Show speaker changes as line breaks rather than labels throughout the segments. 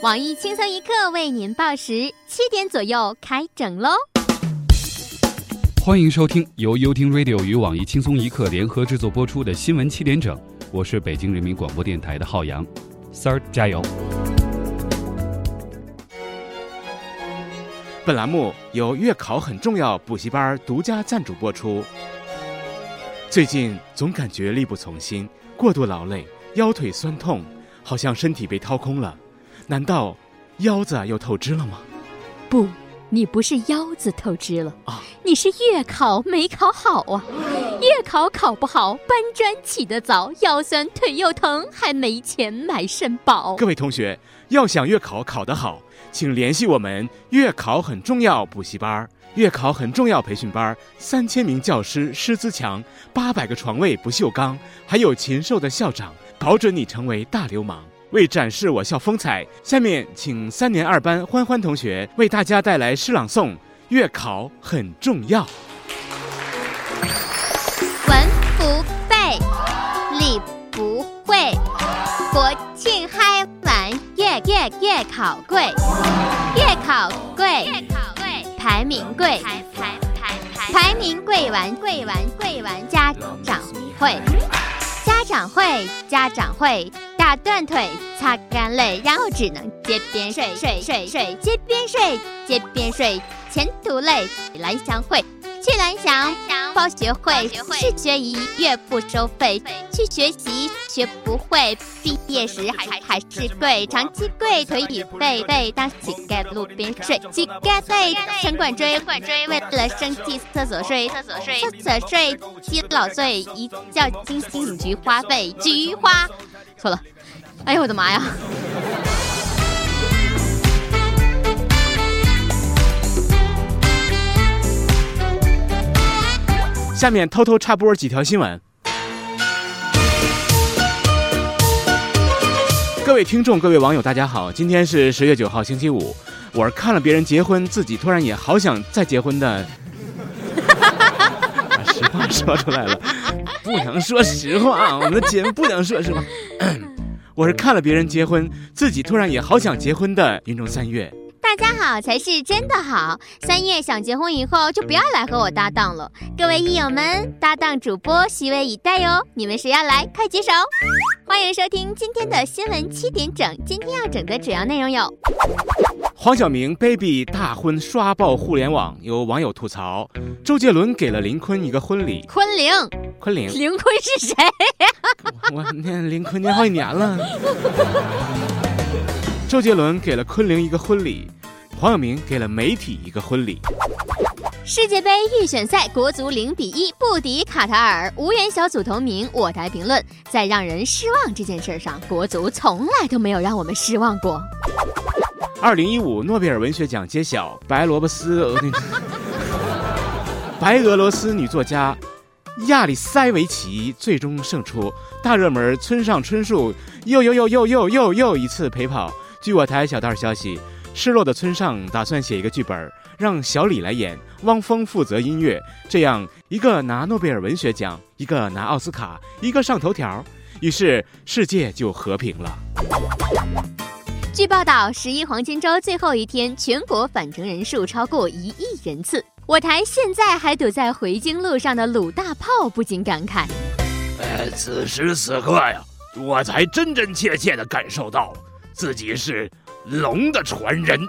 网易轻松一刻为您报时，七点左右开整喽。
欢迎收听由优听 Radio 与网易轻松一刻联合制作播出的新闻七点整，我是北京人民广播电台的浩洋，三儿加油。
本栏目由月考很重要补习班独家赞助播出。最近总感觉力不从心，过度劳累，腰腿酸痛，好像身体被掏空了。难道腰子又透支了吗？
不，你不是腰子透支了
啊，
你是月考没考好啊！月考考不好，搬砖起得早，腰酸腿又疼，还没钱买肾宝。
各位同学，要想月考考得好，请联系我们月考很重要补习班、月考很重要培训班，三千名教师师资强，八百个床位不锈钢，还有禽兽的校长，保准你成为大流氓。为展示我校风采，下面请三年二班欢欢同学为大家带来诗朗诵《月考很重要》。
文不背，理不会，国庆嗨完，月月月考贵，月考贵，月考贵，排名贵，排排排排排名贵完贵完贵完家长会，家长会家长会。打断腿，擦干泪，然后只能街边睡睡睡睡，街边睡，街边睡，前途累，蓝翔会，去蓝翔报学会，是学一月不收费，去学习学不会，毕业时还还是贵，长期跪，腿已废废，当乞丐路边睡，乞丐累，城管追，管追，为了生计厕所睡，厕所睡，厕所睡，七老岁一觉惊醒，菊花费，菊花，错了。哎呦我的妈呀！
下面偷偷插播几条新闻。各位听众、各位网友，大家好，今天是十月九号，星期五。我是看了别人结婚，自己突然也好想再结婚的。把实话说出来了，不能说实话，我们的节目不能说实话。我是看了别人结婚，自己突然也好想结婚的云中三月。
大家好才是真的好。三月想结婚以后就不要来和我搭档了。各位益友们，搭档主播席位已待哟。你们谁要来，快举手。欢迎收听今天的新闻七点整。今天要整的主要内容有：
黄晓明 baby 大婚刷爆互联网，有网友吐槽周杰伦给了林坤一个婚礼。
昆凌，
昆凌，
林坤是谁？
我念林坤念好几年了。周杰伦给了昆凌一个婚礼，黄晓明给了媒体一个婚礼。
世界杯预选赛，国足零比一不敌卡塔尔，无缘小组头名。我台评论：在让人失望这件事上，国足从来都没有让我们失望过。
二零一五诺贝尔文学奖揭晓，白萝卜斯，白俄罗斯女作家。亚里塞维奇最终胜出，大热门村上春树又又又又又又又一次陪跑。据我台小道消息，失落的村上打算写一个剧本，让小李来演，汪峰负责音乐，这样一个拿诺贝尔文学奖，一个拿奥斯卡，一个上头条，于是世界就和平了。
据报道，十一黄金周最后一天，全国返程人数超过一亿人次。我台现在还堵在回京路上的鲁大炮不禁感慨：“
哎，此时此刻呀，我才真真切切地感受到自己是龙的传人。”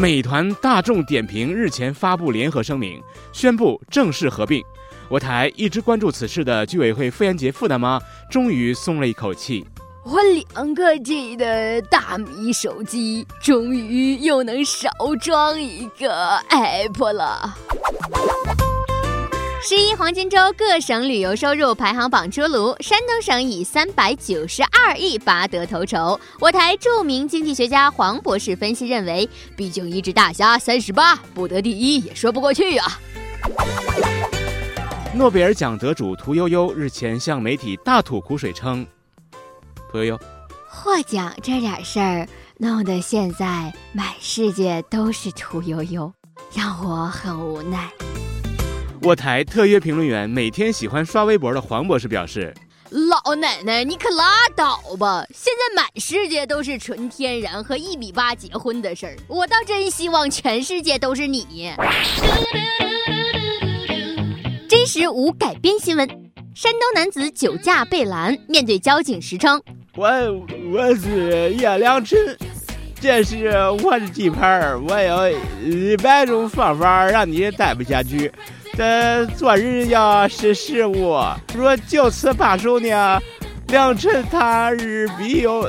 美团、大众点评日前发布联合声明，宣布正式合并。我台一直关注此事的居委会妇炎洁妇大妈终于松了一口气。
我两个 G 的大米手机终于又能少装一个 App 了。
十一黄金周各省旅游收入排行榜出炉，山东省以三百九十二亿拔得头筹。我台著名经济学家黄博士分析认为，毕竟一只大虾三十八，不得第一也说不过去啊。
诺贝尔奖得主屠呦呦日前向媒体大吐苦水称。屠呦呦，
获奖这点事儿弄得现在满世界都是屠呦呦，让我很无奈。
我台特约评论员每天喜欢刷微博的黄博士表示：“
老奶奶，你可拉倒吧！现在满世界都是纯天然和一米八结婚的事儿，我倒真希望全世界都是你。
真实无改编新闻：山东男子酒驾被拦，面对交警时称：“
我我是叶良辰，这是我的地盘，我有一百种方法让你待不下去。”这做人要识时务，若就此罢手呢，良辰他日必有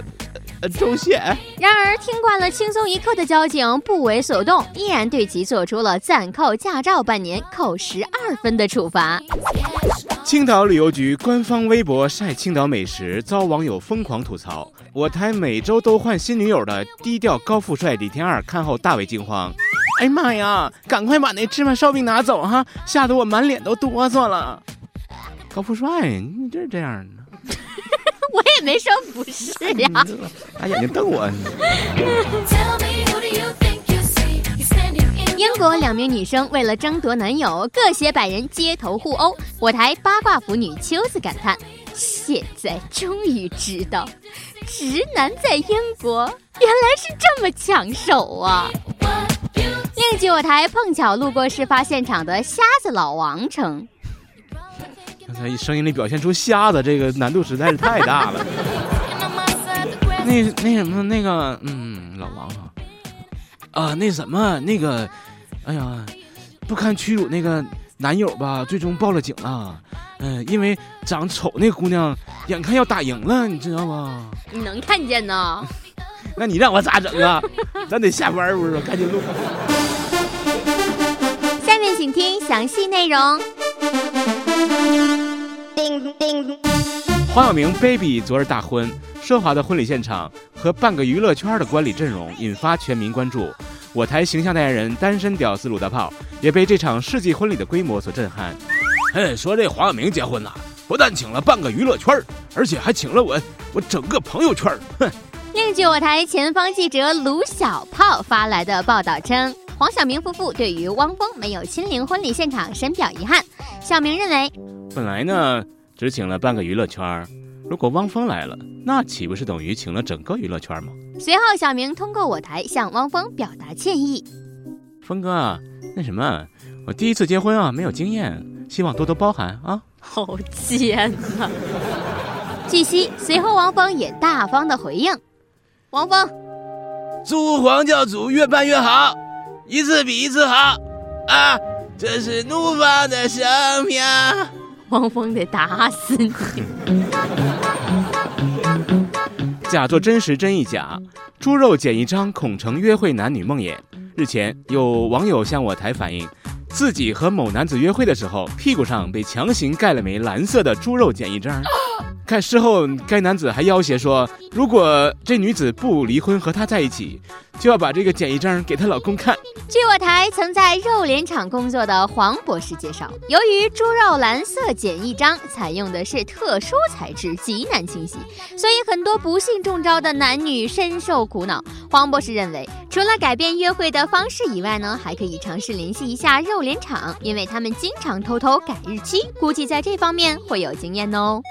重谢。
然而，听惯了轻松一刻的交警不为所动，依然对其做出了暂扣驾照半年、扣十二分的处罚。
青岛旅游局官方微博晒青岛美食，遭网友疯狂吐槽。我台每周都换新女友的低调高富帅李天二看后大为惊慌。哎呀妈呀！赶快把那芝麻烧饼拿走哈，吓得我满脸都哆嗦了。高富帅，你这是这样的？
我也没说不是呀。
拿眼睛瞪我。
英国两名女生为了争夺男友，各携百人街头互殴。我台八卦腐女秋子感叹：现在终于知道，直男在英国原来是这么抢手啊！另据我台碰巧路过事发现场的瞎子老王称，
刚才声音里表现出瞎子这个难度实在是太大了。那那什么那个嗯，老王啊，啊那什么那个，哎呀，不堪屈辱那个男友吧，最终报了警了。嗯，因为长丑那姑娘眼看要打赢了，你知道吗？
你能看见呢？
那你让我咋整啊？咱得下班不是？赶紧录。
下面请听详细内容。
黄晓明 baby 昨日大婚，奢华的婚礼现场和半个娱乐圈的观礼阵容引发全民关注。我台形象代言人单身屌丝鲁大炮也被这场世纪婚礼的规模所震撼。
嘿，说这黄晓明结婚呐，不但请了半个娱乐圈，而且还请了我我整个朋友圈。哼。
另据我台前方记者鲁小炮发来的报道称，黄晓明夫妇对于汪峰没有亲临婚礼现场深表遗憾。小明认为，
本来呢只请了半个娱乐圈，如果汪峰来了，那岂不是等于请了整个娱乐圈吗？
随后，小明通过我台向汪峰表达歉意。
峰哥，那什么，我第一次结婚啊，没有经验，希望多多包涵啊。
好贱呐！据悉，随后汪峰也大方的回应。王峰，
祝黄教主越办越好，一次比一次好啊！这是怒放的生命。
汪峰得打死你！
假作真时真亦假，猪肉剪一张恐成约会男女梦魇。日前，有网友向我台反映，自己和某男子约会的时候，屁股上被强行盖了枚蓝色的猪肉检疫章。看事后，该男子还要挟说，如果这女子不离婚和他在一起，就要把这个简易证给她老公看。
据我台曾在肉联厂工作的黄博士介绍，由于猪肉蓝色简易章采用的是特殊材质，极难清洗，所以很多不幸中招的男女深受苦恼。黄博士认为，除了改变约会的方式以外呢，还可以尝试联系一下肉联厂，因为他们经常偷偷改日期，估计在这方面会有经验哦。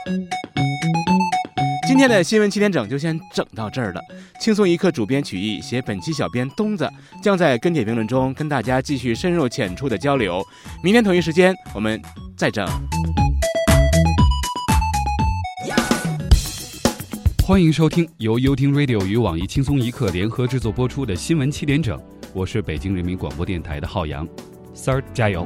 今天的新闻七点整就先整到这儿了。轻松一刻主编曲艺，写本期小编东子将在跟帖评论中跟大家继续深入浅出的交流。明天同一时间我们再整。
欢迎收听由优听 Radio 与网易轻松一刻联合制作播出的新闻七点整，我是北京人民广播电台的浩洋，三儿加油。